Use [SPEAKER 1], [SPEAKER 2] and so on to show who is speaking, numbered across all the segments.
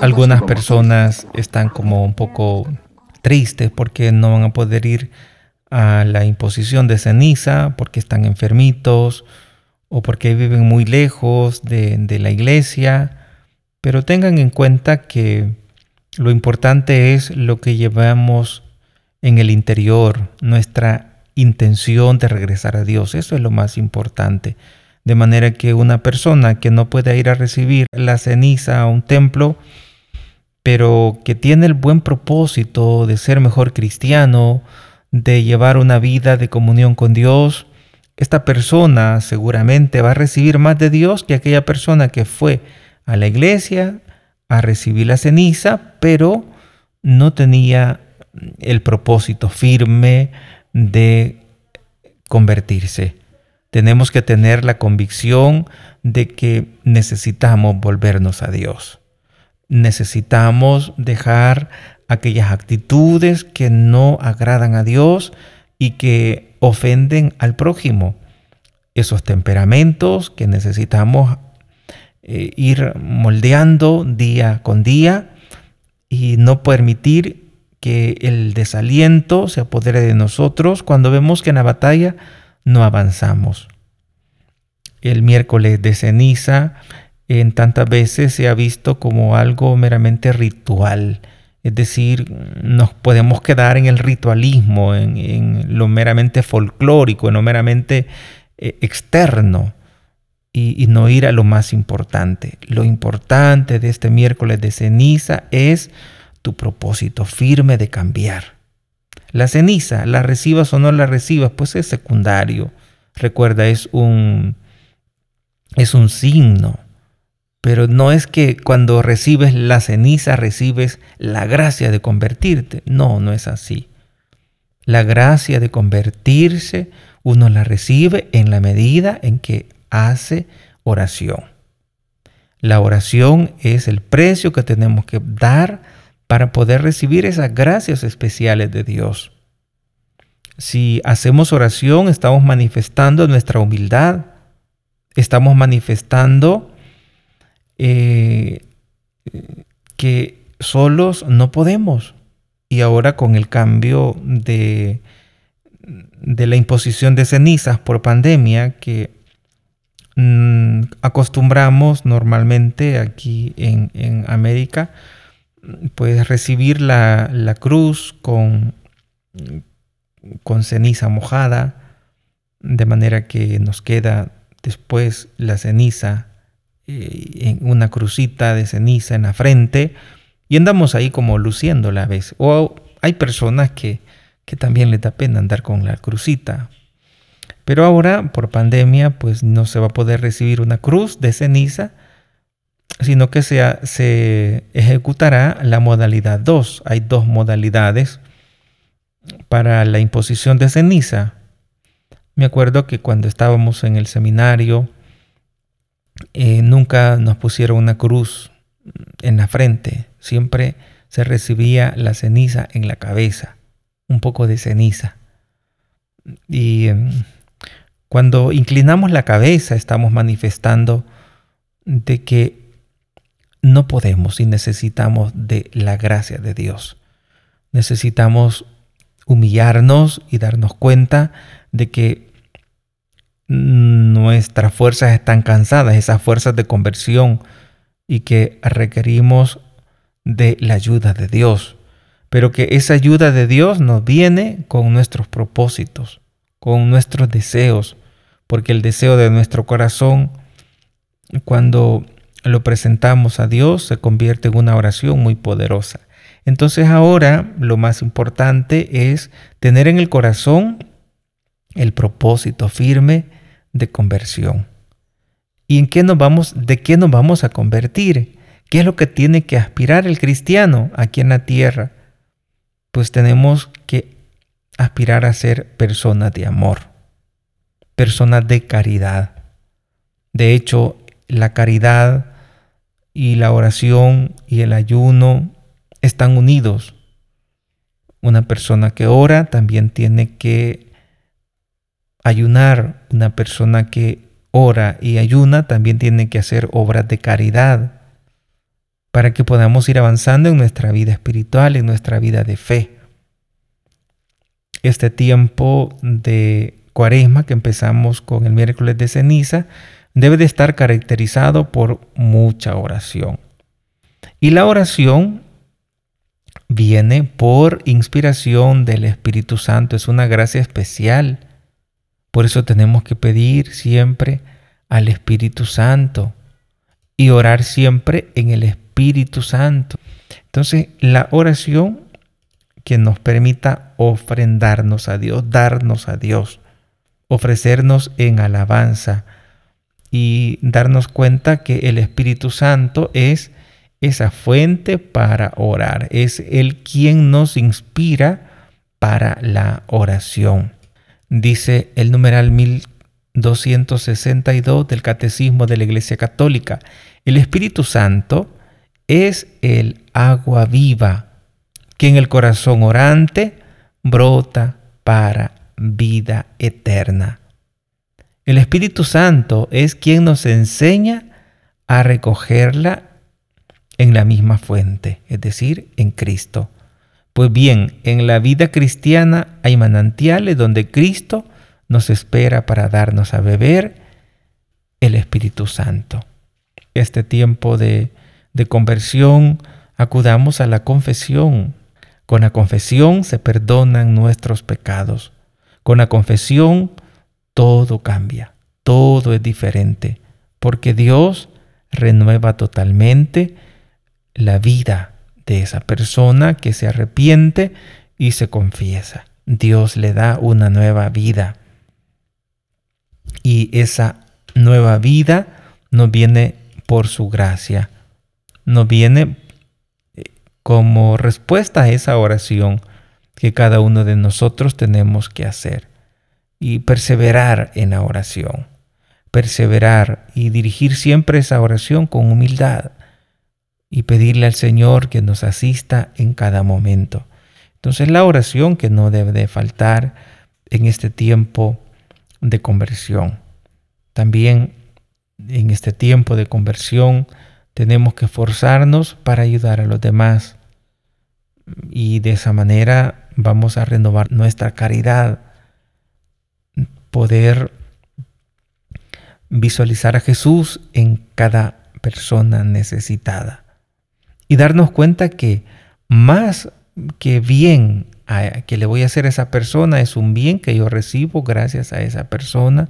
[SPEAKER 1] Algunas personas están como un poco tristes porque no van a poder ir a la imposición de ceniza, porque están enfermitos o porque viven muy lejos de, la iglesia. Pero tengan en cuenta que lo importante es lo que llevamos en el interior, nuestra intención de regresar a Dios. Eso es lo más importante. De manera que una persona que no puede ir a recibir la ceniza a un templo, pero que tiene el buen propósito de ser mejor cristiano, de llevar una vida de comunión con Dios, esta persona seguramente va a recibir más de Dios que aquella persona que fue a la iglesia a recibir la ceniza, pero no tenía el propósito firme de convertirse. Tenemos que tener la convicción de que necesitamos volvernos a Dios. Necesitamos dejar aquellas actitudes que no agradan a Dios y que ofenden al prójimo. Esos temperamentos que necesitamos eh, ir moldeando día con día y no permitir que el desaliento se apodere de nosotros cuando vemos que en la batalla no avanzamos. El miércoles de ceniza en tantas veces se ha visto como algo meramente ritual. Es decir, nos podemos quedar en el ritualismo, en, lo meramente folclórico, en lo meramente eh, externo y, y no ir a lo más importante. Lo importante de este miércoles de ceniza es tu propósito firme de cambiar. La ceniza, la recibas o no la recibas, pues es secundario. Recuerda, es un, es un signo. Pero no es que cuando recibes la ceniza recibes la gracia de convertirte. No, no es así. La gracia de convertirse uno la recibe en la medida en que hace oración. La oración es el precio que tenemos que dar para poder recibir esas gracias especiales de Dios. Si hacemos oración, estamos manifestando nuestra humildad, estamos manifestando eh, que solos no podemos. Y ahora con el cambio de, de la imposición de cenizas por pandemia que mm, acostumbramos normalmente aquí en, en América, pues recibir la, cruz con, con ceniza mojada, de manera que nos queda después la ceniza eh, en una crucita de ceniza en la frente y andamos ahí como luciéndola a veces. O hay personas que, que también les da pena andar con la crucita. Pero ahora, por pandemia, pues no se va a poder recibir una cruz de ceniza, sino que se, se ejecutará la modalidad 2. Hay dos modalidades para la imposición de ceniza. Me acuerdo que cuando estábamos en el seminario, eh, nunca nos pusieron una cruz en la frente, siempre se recibía la ceniza en la cabeza, un poco de ceniza. Y em, cuando inclinamos la cabeza estamos manifestando de que no podemos y necesitamos de la gracia de Dios. Necesitamos humillarnos y darnos cuenta de que nuestras fuerzas están cansadas, esas fuerzas de conversión, y que requerimos de la ayuda de Dios. Pero que esa ayuda de Dios nos viene con nuestros propósitos, con nuestros deseos, porque el deseo de nuestro corazón, cuando lo presentamos a Dios, se convierte en una oración muy poderosa. Entonces ahora lo más importante es tener en el corazón el propósito firme de conversión. ¿Y en qué nos vamos, de qué nos vamos a convertir? ¿Qué es lo que tiene que aspirar el cristiano aquí en la tierra? Pues tenemos que aspirar a ser personas de amor, personas de caridad. De hecho, la caridad y la oración y el ayuno están unidos. Una persona que ora también tiene que ayunar. Una persona que ora y ayuna, también tiene que hacer obras de caridad para que podamos ir avanzando en nuestra vida espiritual, en nuestra vida de fe. Este tiempo de cuaresma que empezamos con el miércoles de ceniza debe de estar caracterizado por mucha oración. Y la oración viene por inspiración del Espíritu Santo, es una gracia especial. Por eso tenemos que pedir siempre al Espíritu Santo y orar siempre en el Espíritu Santo. Entonces, la oración que nos permita ofrendarnos a Dios, darnos a Dios, ofrecernos en alabanza y darnos cuenta que el Espíritu Santo es esa fuente para orar, es el quien nos inspira para la oración. Dice el numeral 1262 del Catecismo de la Iglesia Católica, el Espíritu Santo es el agua viva que en el corazón orante brota para vida eterna. El Espíritu Santo es quien nos enseña a recogerla en la misma fuente, es decir, en Cristo. Pues bien, en la vida cristiana hay manantiales donde Cristo nos espera para darnos a beber el Espíritu Santo. Este tiempo de, de conversión, acudamos a la confesión. Con la confesión se perdonan nuestros pecados. Con la confesión todo cambia, todo es diferente, porque Dios renueva totalmente la vida de esa persona que se arrepiente y se confiesa. Dios le da una nueva vida. Y esa nueva vida no viene por su gracia, no viene eh, como respuesta a esa oración que cada uno de nosotros tenemos que hacer y perseverar en la oración. Perseverar y dirigir siempre esa oración con humildad y pedirle al Señor que nos asista en cada momento. Entonces la oración que no debe de faltar en este tiempo de conversión. También en este tiempo de conversión tenemos que esforzarnos para ayudar a los demás y de esa manera vamos a renovar nuestra caridad poder visualizar a Jesús en cada persona necesitada y darnos cuenta que más que bien que le voy a hacer a esa persona es un bien que yo recibo gracias a esa persona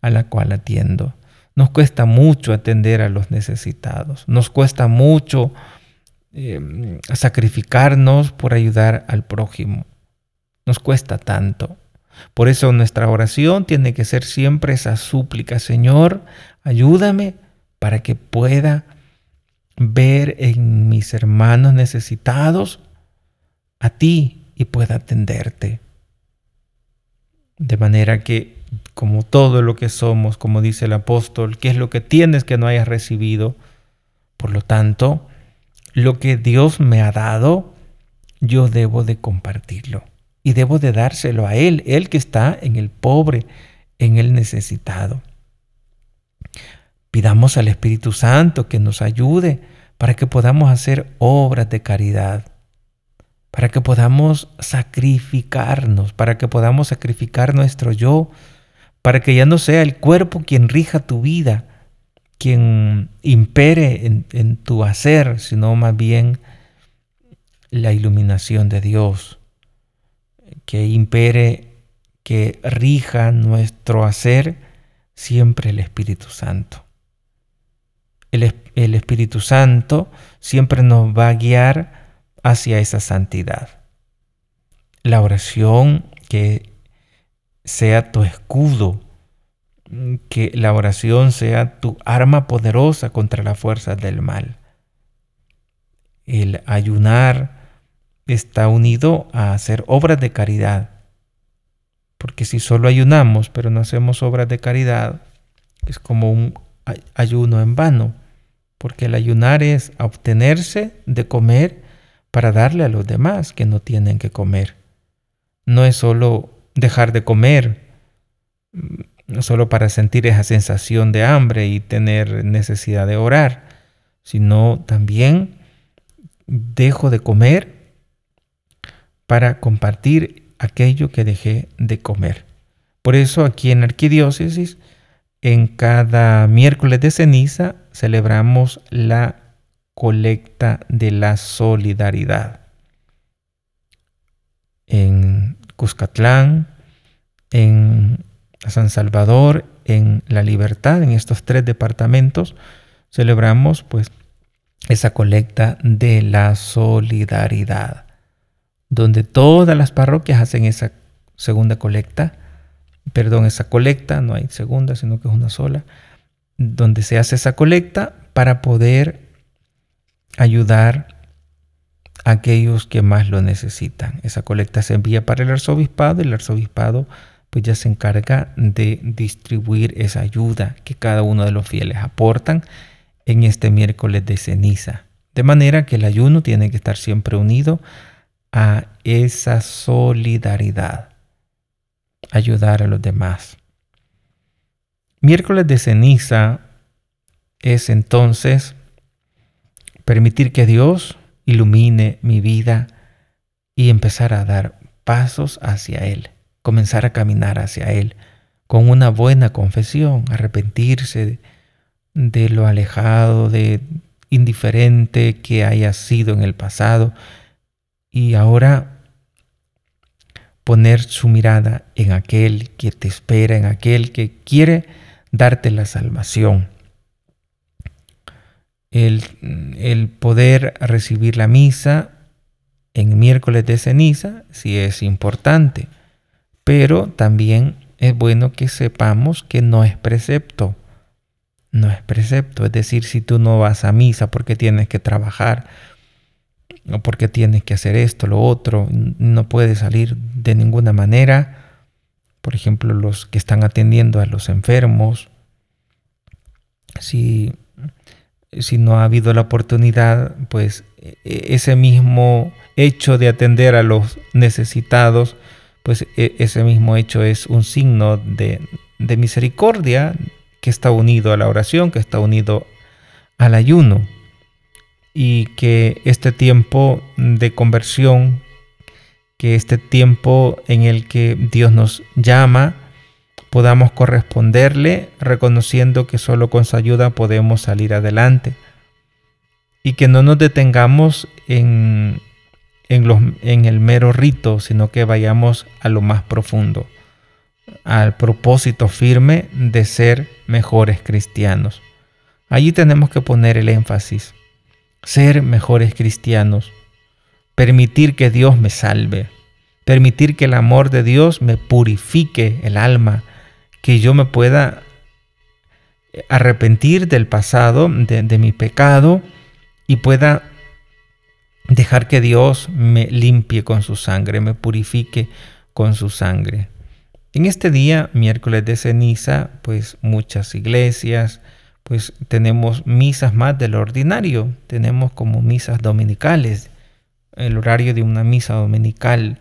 [SPEAKER 1] a la cual atiendo. Nos cuesta mucho atender a los necesitados, nos cuesta mucho eh, sacrificarnos por ayudar al prójimo, nos cuesta tanto. Por eso nuestra oración tiene que ser siempre esa súplica, Señor, ayúdame para que pueda ver en mis hermanos necesitados a ti y pueda atenderte. De manera que, como todo lo que somos, como dice el apóstol, ¿qué es lo que tienes que no hayas recibido? Por lo tanto, lo que Dios me ha dado, yo debo de compartirlo y debo de dárselo a Él, Él que está en el pobre, en el necesitado. Pidamos al Espíritu Santo que nos ayude para que podamos hacer obras de caridad, para que podamos sacrificarnos, para que podamos sacrificar nuestro yo, para que ya no sea el cuerpo quien rija tu vida, quien impere en, en tu hacer, sino más bien la iluminación de Dios que impere, que rija nuestro hacer, siempre el Espíritu Santo. El, Espíritu Santo siempre nos va a guiar hacia esa santidad. La oración que sea tu escudo, que la oración sea tu arma poderosa contra las fuerzas del mal. El ayunar, está unido a hacer obras de caridad. Porque si solo ayunamos pero no hacemos obras de caridad, es como un ayuno en vano. Porque el ayunar es obtenerse de comer para darle a los demás que no tienen que comer. No es solo dejar de comer, solo para sentir esa sensación de hambre y tener necesidad de orar, sino también dejo de comer para compartir aquello que dejé de comer. Por eso aquí en Arquidiócesis, en cada miércoles de ceniza, celebramos la colecta de la solidaridad. En Cuscatlán, en San Salvador, en La Libertad, en estos tres departamentos, celebramos pues esa colecta de la solidaridad, donde todas las parroquias hacen esa segunda colecta, perdón, esa colecta, no hay segunda, sino que es una sola, donde se hace esa colecta para poder ayudar a aquellos que más lo necesitan. Esa colecta se envía para el arzobispado y el arzobispado pues ya se encarga de distribuir esa ayuda que cada uno de los fieles aportan en este miércoles de ceniza. De manera que el ayuno tiene que estar siempre unido a esa solidaridad, ayudar a los demás. Miércoles de ceniza es entonces permitir que Dios ilumine mi vida y empezar a dar pasos hacia Él comenzar a caminar hacia Él con una buena confesión, arrepentirse de, lo alejado, de indiferente que haya sido en el pasado y ahora poner su mirada en aquel que te espera, en aquel que quiere darte la salvación. El, el, poder recibir la misa en miércoles de ceniza sí es importante pero también es bueno que sepamos que no es precepto. No es precepto. Es decir, si tú no vas a misa porque tienes que trabajar porque tienes que hacer esto, lo otro, no puedes salir de ninguna manera. Por ejemplo, los que están atendiendo a los enfermos. Si, si no ha habido la oportunidad, pues e, ese mismo hecho de atender a los necesitados, pues e, ese mismo hecho es un signo de, misericordia que está unido a la oración, que está unido al ayuno y que este tiempo de conversión, que este tiempo en el que Dios nos llama, podamos corresponderle reconociendo que solo con su ayuda podemos salir adelante y que no nos detengamos en, en, el mero rito, sino que vayamos a lo más profundo, al propósito firme de ser mejores cristianos. Allí tenemos que poner el énfasis, ser mejores cristianos, permitir que Dios me salve, permitir que el amor de Dios me purifique el alma, que yo me pueda arrepentir del pasado, de, de mi pecado, y pueda dejar que Dios me limpie con su sangre, me purifique con su sangre. En este día, miércoles de ceniza, pues muchas iglesias, pues tenemos misas más de lo ordinario, tenemos como misas dominicales, el horario de una misa dominical.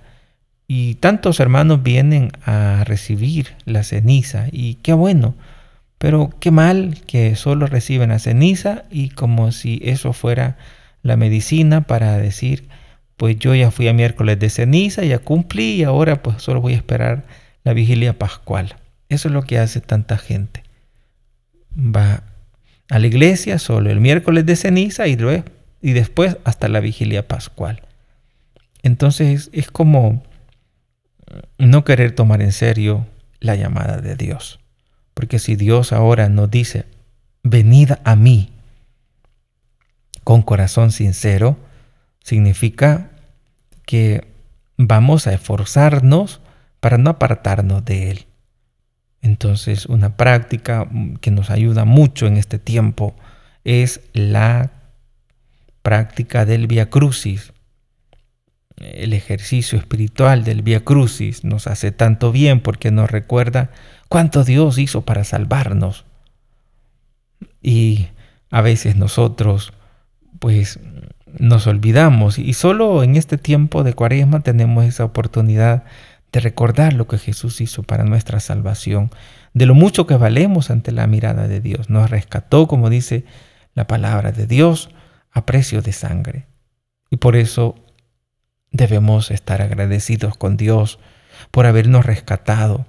[SPEAKER 1] Y tantos hermanos vienen a recibir la ceniza y qué bueno, pero qué mal que solo reciben la ceniza y como si eso fuera la medicina para decir, pues yo ya fui a miércoles de ceniza, ya cumplí y ahora pues solo voy a esperar la vigilia pascual. Eso es lo que hace tanta gente. Va a la iglesia solo el miércoles de ceniza y, y después hasta la vigilia pascual. Entonces es como no querer tomar en serio la llamada de Dios. Porque si Dios ahora nos dice, venid a mí, con corazón sincero, significa que vamos a esforzarnos para no apartarnos de Él. Entonces, una práctica que nos ayuda mucho en este tiempo es la práctica del Via Crucis. El ejercicio espiritual del Via Crucis nos hace tanto bien porque nos recuerda cuánto Dios hizo para salvarnos. Y a veces nosotros pues nos olvidamos y solo en este tiempo de cuaresma tenemos esa oportunidad de recordar lo que Jesús hizo para nuestra salvación, de lo mucho que valemos ante la mirada de Dios. Nos rescató, como dice la palabra de Dios, a precio de sangre. Y por eso debemos estar agradecidos con Dios por habernos rescatado.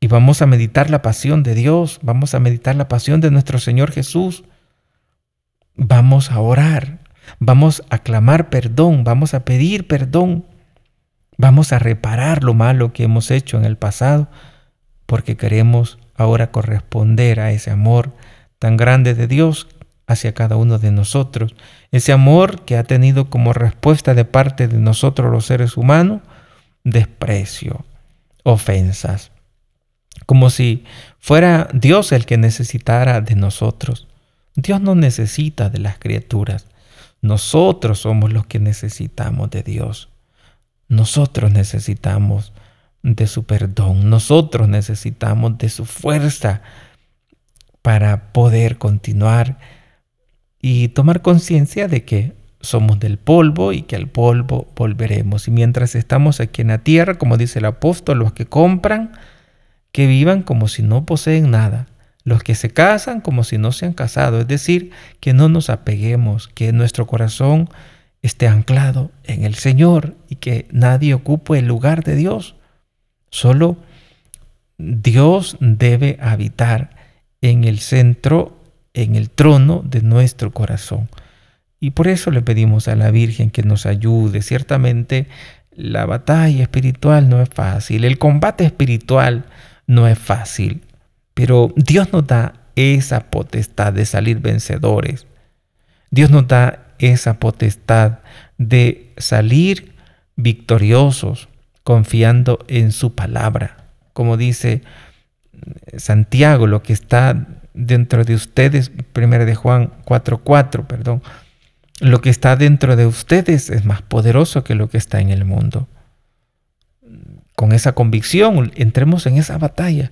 [SPEAKER 1] Y vamos a meditar la pasión de Dios, vamos a meditar la pasión de nuestro Señor Jesús. Vamos a orar, vamos a clamar perdón, vamos a pedir perdón Vamos a reparar lo malo que hemos hecho en el pasado porque queremos ahora corresponder a ese amor tan grande de Dios hacia cada uno de nosotros. Ese amor que ha tenido como respuesta de parte de nosotros los seres humanos desprecio, ofensas, como si fuera Dios el que necesitara de nosotros. Dios no necesita de las criaturas, nosotros somos los que necesitamos de Dios. Nosotros necesitamos de su perdón, nosotros necesitamos de su fuerza para poder continuar y tomar conciencia de que somos del polvo y que al polvo volveremos. Y mientras estamos aquí en la tierra, como dice el apóstol, los que compran, que vivan como si no poseen nada. Los que se casan como si no se han casado. Es decir, que no nos apeguemos, que nuestro corazón esté anclado en el Señor y que nadie ocupe el lugar de Dios. Solo Dios debe habitar en el centro, en el trono de nuestro corazón. Y por eso le pedimos a la Virgen que nos ayude. Ciertamente la batalla espiritual no es fácil, el combate espiritual no es fácil, pero Dios nos da esa potestad de salir vencedores. Dios nos da esa potestad de salir victoriosos confiando en su palabra. Como dice Santiago, lo que está dentro de ustedes, primero de Juan 4:4, perdón, lo que está dentro de ustedes es más poderoso que lo que está en el mundo. Con esa convicción, entremos en esa batalla.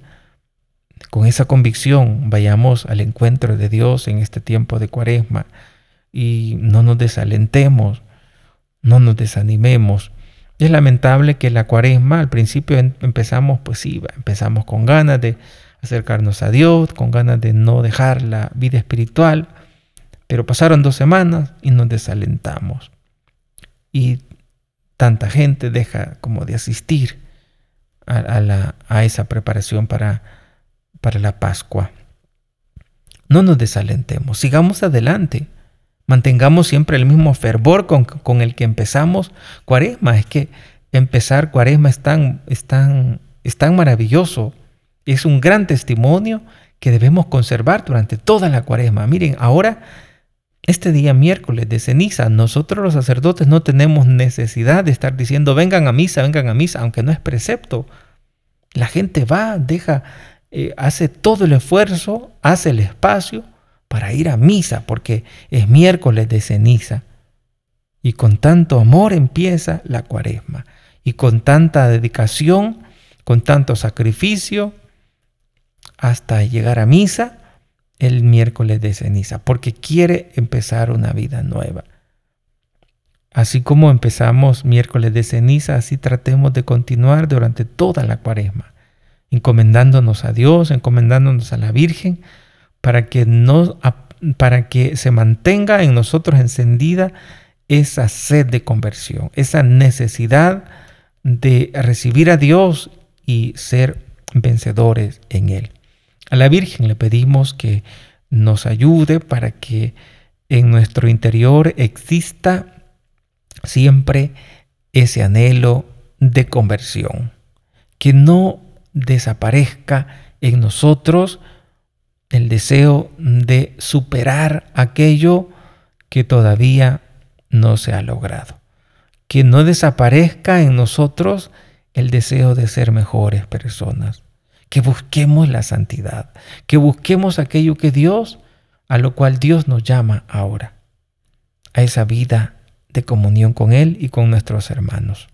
[SPEAKER 1] Con esa convicción, vayamos al encuentro de Dios en este tiempo de cuaresma y no nos desalentemos, no nos desanimemos. Es lamentable que la cuaresma al principio em, empezamos, pues sí, empezamos con ganas de acercarnos a Dios, con ganas de no dejar la vida espiritual, pero pasaron dos semanas y nos desalentamos. Y tanta gente deja como de asistir a, a esa preparación para, para la Pascua. No nos desalentemos, sigamos adelante. Mantengamos siempre el mismo fervor con, el que empezamos cuaresma. Es que empezar cuaresma es tan, es, tan, es tan maravilloso. Es un gran testimonio que debemos conservar durante toda la cuaresma. Miren, ahora, este día miércoles de ceniza, nosotros los sacerdotes no tenemos necesidad de estar diciendo vengan a misa, vengan a misa, aunque no es precepto. La gente va, deja, eh, hace todo el esfuerzo, hace el espacio para ir a misa, porque es miércoles de ceniza. Y con tanto amor empieza la cuaresma. Y con tanta dedicación, con tanto sacrificio, hasta llegar a misa el miércoles de ceniza, porque quiere empezar una vida nueva. Así como empezamos miércoles de ceniza, así tratemos de continuar durante toda la cuaresma, encomendándonos a Dios, encomendándonos a la Virgen, para que, no, para que se mantenga en nosotros encendida esa sed de conversión, esa necesidad de recibir a Dios y ser vencedores en Él. A la Virgen le pedimos que nos ayude para que en nuestro interior exista siempre ese anhelo de conversión, que no desaparezca en nosotros el deseo de superar aquello que todavía no se ha logrado. Que no desaparezca en nosotros el deseo de ser mejores personas. Que busquemos la santidad. Que busquemos aquello que Dios, a lo cual Dios nos llama ahora. A esa vida de comunión con Él y con nuestros hermanos.